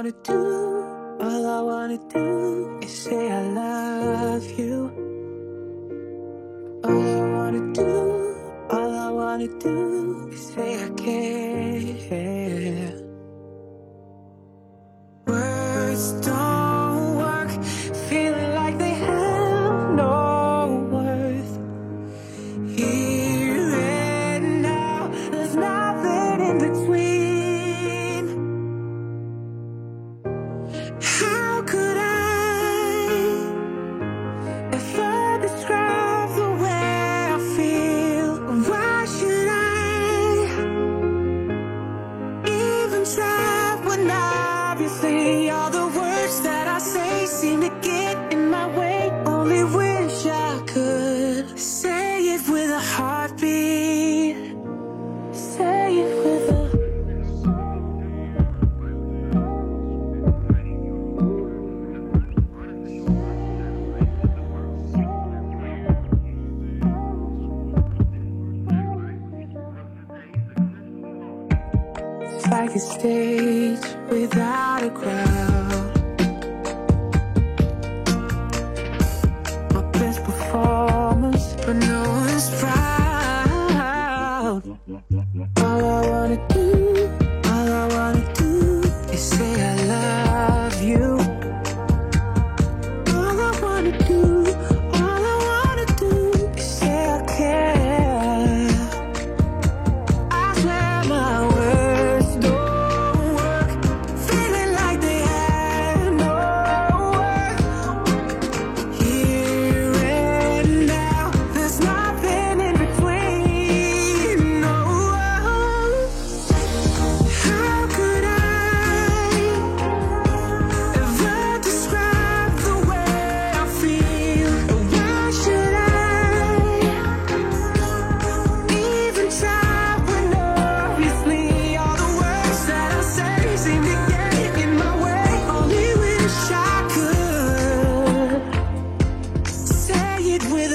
wanna do, all I wanna do is say I love you. All I wanna do, all I wanna do is say I care. Obviously all the words that I say seem to get in my way? Only wish like a stage without a crowd. it with